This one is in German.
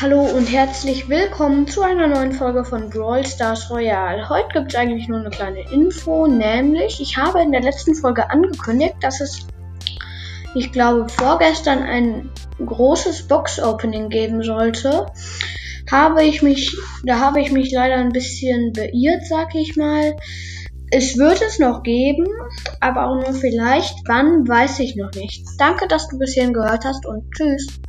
Hallo und herzlich willkommen zu einer neuen Folge von Brawl Stars Royale. Heute gibt es eigentlich nur eine kleine Info, nämlich ich habe in der letzten Folge angekündigt, dass es, ich glaube, vorgestern ein großes Box-Opening geben sollte. Habe ich mich, da habe ich mich leider ein bisschen beirrt, sag ich mal. Es wird es noch geben, aber auch nur vielleicht. Wann, weiß ich noch nicht. Danke, dass du bis hierhin gehört hast und tschüss.